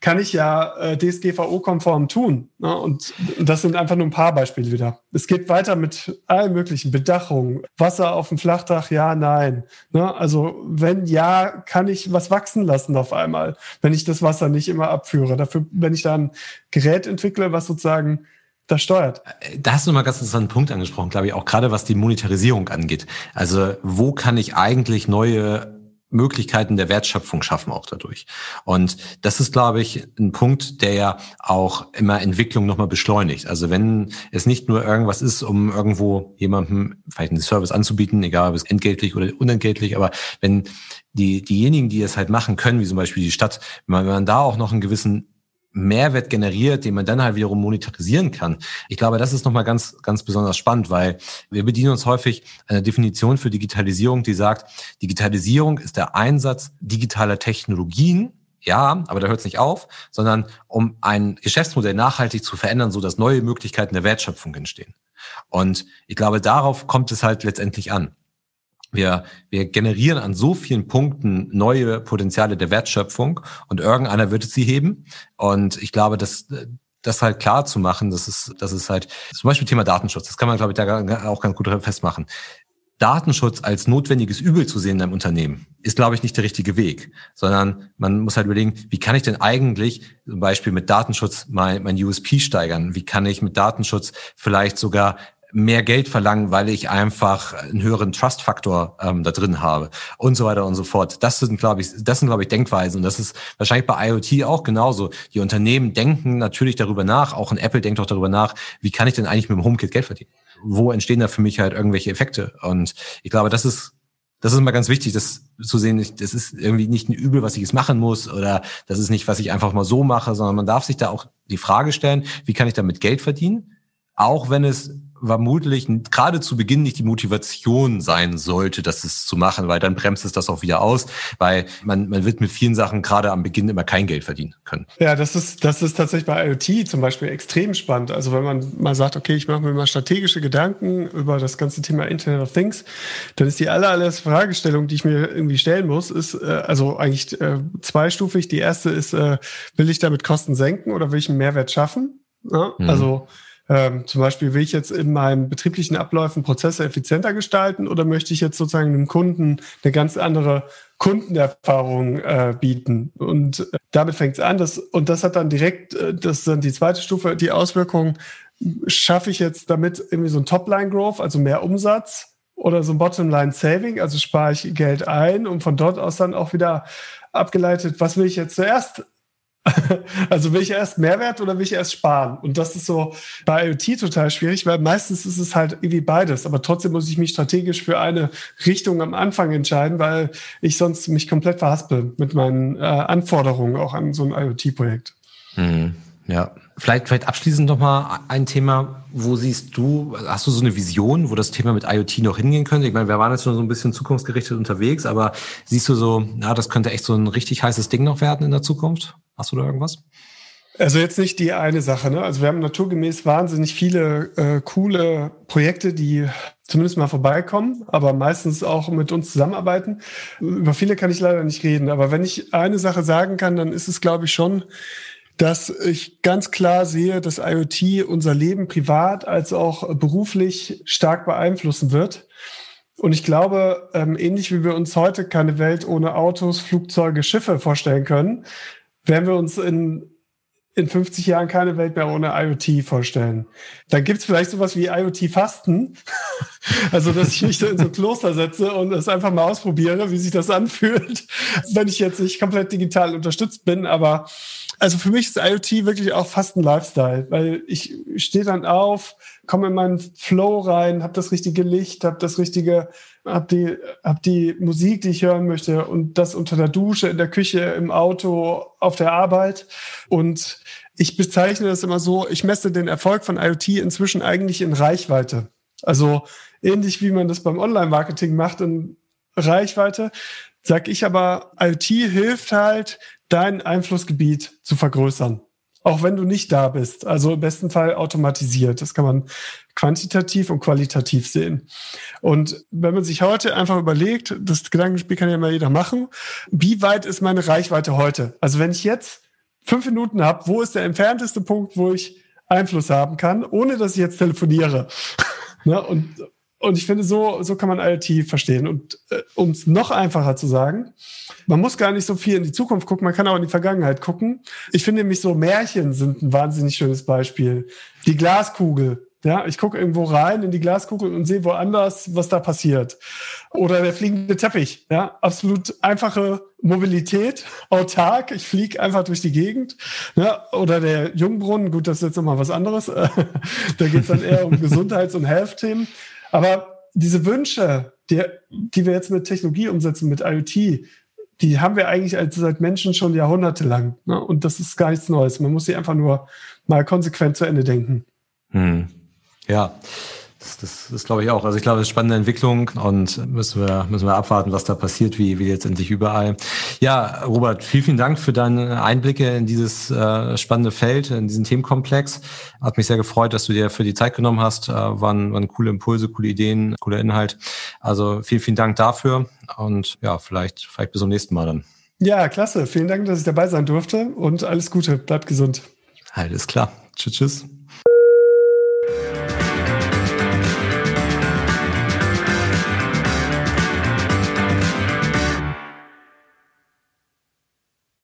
kann ich ja äh, DSGVO-konform tun. Ne? Und das sind einfach nur ein paar Beispiele wieder. Es geht weiter mit allen möglichen Bedachungen. Wasser auf dem Flachdach, ja, nein. Ne? Also wenn ja, kann ich was wachsen lassen auf einmal, wenn ich das Wasser nicht immer abführe. Dafür, wenn ich da ein Gerät entwickle, was sozusagen das steuert.
Da hast du mal ganz interessanten Punkt angesprochen, glaube ich, auch gerade was die Monetarisierung angeht. Also wo kann ich eigentlich neue Möglichkeiten der Wertschöpfung schaffen auch dadurch. Und das ist, glaube ich, ein Punkt, der ja auch immer Entwicklung nochmal beschleunigt. Also wenn es nicht nur irgendwas ist, um irgendwo jemandem vielleicht einen Service anzubieten, egal ob es entgeltlich oder unentgeltlich, aber wenn die, diejenigen, die es halt machen können, wie zum Beispiel die Stadt, wenn man da auch noch einen gewissen Mehrwert generiert, den man dann halt wiederum monetarisieren kann. Ich glaube, das ist nochmal ganz, ganz besonders spannend, weil wir bedienen uns häufig einer Definition für Digitalisierung, die sagt, Digitalisierung ist der Einsatz digitaler Technologien, ja, aber da hört es nicht auf, sondern um ein Geschäftsmodell nachhaltig zu verändern, so dass neue Möglichkeiten der Wertschöpfung entstehen. Und ich glaube, darauf kommt es halt letztendlich an. Wir, wir generieren an so vielen Punkten neue Potenziale der Wertschöpfung und irgendeiner wird sie heben. Und ich glaube, dass das halt klar zu machen, das ist, das ist halt zum Beispiel Thema Datenschutz. Das kann man, glaube ich, da auch ganz gut festmachen. Datenschutz als notwendiges Übel zu sehen in einem Unternehmen, ist, glaube ich, nicht der richtige Weg, sondern man muss halt überlegen, wie kann ich denn eigentlich zum Beispiel mit Datenschutz mein, mein USP steigern? Wie kann ich mit Datenschutz vielleicht sogar mehr Geld verlangen, weil ich einfach einen höheren Trust-Faktor ähm, da drin habe und so weiter und so fort. Das sind, glaube ich, das sind, glaube ich, Denkweisen. Und das ist wahrscheinlich bei IoT auch genauso. Die Unternehmen denken natürlich darüber nach, auch ein Apple denkt auch darüber nach, wie kann ich denn eigentlich mit dem HomeKit Geld verdienen? Wo entstehen da für mich halt irgendwelche Effekte? Und ich glaube, das ist das ist mal ganz wichtig, das zu sehen. Das ist irgendwie nicht ein Übel, was ich jetzt machen muss, oder das ist nicht, was ich einfach mal so mache, sondern man darf sich da auch die Frage stellen, wie kann ich damit Geld verdienen? Auch wenn es vermutlich gerade zu Beginn nicht die Motivation sein sollte, das es zu machen, weil dann bremst es das auch wieder aus, weil man, man wird mit vielen Sachen gerade am Beginn immer kein Geld verdienen können.
Ja, das ist, das ist tatsächlich bei IoT zum Beispiel extrem spannend. Also wenn man mal sagt, okay, ich mache mir mal strategische Gedanken über das ganze Thema Internet of Things, dann ist die aller, allererste Fragestellung, die ich mir irgendwie stellen muss, ist äh, also eigentlich äh, zweistufig. Die erste ist, äh, will ich damit Kosten senken oder will ich einen Mehrwert schaffen? Ja? Mhm. Also ähm, zum Beispiel will ich jetzt in meinen betrieblichen Abläufen Prozesse effizienter gestalten oder möchte ich jetzt sozusagen dem Kunden eine ganz andere Kundenerfahrung äh, bieten? Und äh, damit fängt es an. Das, und das hat dann direkt, äh, das ist dann die zweite Stufe, die Auswirkungen, schaffe ich jetzt damit irgendwie so ein Topline-Growth, also mehr Umsatz oder so ein Bottomline-Saving, also spare ich Geld ein und von dort aus dann auch wieder abgeleitet, was will ich jetzt zuerst also will ich erst Mehrwert oder will ich erst sparen? Und das ist so bei IoT total schwierig, weil meistens ist es halt irgendwie beides. Aber trotzdem muss ich mich strategisch für eine Richtung am Anfang entscheiden, weil ich sonst mich komplett verhaspel mit meinen äh, Anforderungen auch an so ein IoT-Projekt.
Mhm. Ja, vielleicht, vielleicht abschließend nochmal ein Thema, wo siehst du, hast du so eine Vision, wo das Thema mit IoT noch hingehen könnte? Ich meine, wir waren jetzt schon so ein bisschen zukunftsgerichtet unterwegs, aber siehst du so, ja, das könnte echt so ein richtig heißes Ding noch werden in der Zukunft? Hast du da irgendwas?
Also jetzt nicht die eine Sache. Ne? Also wir haben naturgemäß wahnsinnig viele äh, coole Projekte, die zumindest mal vorbeikommen, aber meistens auch mit uns zusammenarbeiten. Über viele kann ich leider nicht reden. Aber wenn ich eine Sache sagen kann, dann ist es, glaube ich, schon, dass ich ganz klar sehe, dass IoT unser Leben privat als auch beruflich stark beeinflussen wird. Und ich glaube, ähm, ähnlich wie wir uns heute keine Welt ohne Autos, Flugzeuge, Schiffe vorstellen können, werden wir uns in, in 50 Jahren keine Welt mehr ohne IoT vorstellen. Dann gibt's vielleicht sowas wie IoT-Fasten. also, dass ich mich in so ein Kloster setze und es einfach mal ausprobiere, wie sich das anfühlt, wenn ich jetzt nicht komplett digital unterstützt bin. Aber also für mich ist IoT wirklich auch fast ein Lifestyle, weil ich stehe dann auf, komme in meinen Flow rein, habe das richtige Licht, habe das richtige, habe die, hab die Musik, die ich hören möchte und das unter der Dusche, in der Küche, im Auto, auf der Arbeit. Und ich bezeichne das immer so, ich messe den Erfolg von IoT inzwischen eigentlich in Reichweite. Also ähnlich wie man das beim Online-Marketing macht in Reichweite, sag ich aber, IoT hilft halt, dein Einflussgebiet zu vergrößern auch wenn du nicht da bist. Also im besten Fall automatisiert. Das kann man quantitativ und qualitativ sehen. Und wenn man sich heute einfach überlegt, das Gedankenspiel kann ja mal jeder machen, wie weit ist meine Reichweite heute? Also wenn ich jetzt fünf Minuten habe, wo ist der entfernteste Punkt, wo ich Einfluss haben kann, ohne dass ich jetzt telefoniere? ne? Und und ich finde, so, so kann man IoT verstehen. Und äh, um es noch einfacher zu sagen, man muss gar nicht so viel in die Zukunft gucken, man kann auch in die Vergangenheit gucken. Ich finde nämlich so Märchen sind ein wahnsinnig schönes Beispiel. Die Glaskugel. Ja, ich gucke irgendwo rein in die Glaskugel und sehe woanders, was da passiert. Oder der fliegende Teppich. Ja, absolut einfache Mobilität, autark. Ich fliege einfach durch die Gegend. Ja, oder der Jungbrunnen. Gut, das ist jetzt nochmal was anderes. da geht es dann eher um Gesundheits- und Health-Themen. Aber diese Wünsche, die, die wir jetzt mit Technologie umsetzen, mit IoT, die haben wir eigentlich als seit Menschen schon jahrhundertelang. Ne? Und das ist gar nichts Neues. Man muss sie einfach nur mal konsequent zu Ende denken.
Hm. Ja. Das, das, das glaube ich auch. Also ich glaube, es ist spannende Entwicklung und müssen wir, müssen wir abwarten, was da passiert, wie, wie jetzt endlich überall. Ja, Robert, vielen, vielen Dank für deine Einblicke in dieses äh, spannende Feld, in diesen Themenkomplex. Hat mich sehr gefreut, dass du dir für die Zeit genommen hast. Äh, waren, waren coole Impulse, coole Ideen, cooler Inhalt. Also vielen, vielen Dank dafür und ja, vielleicht, vielleicht bis zum nächsten Mal dann.
Ja, klasse. Vielen Dank, dass ich dabei sein durfte und alles Gute. Bleibt gesund.
Alles klar. Tschüss, tschüss.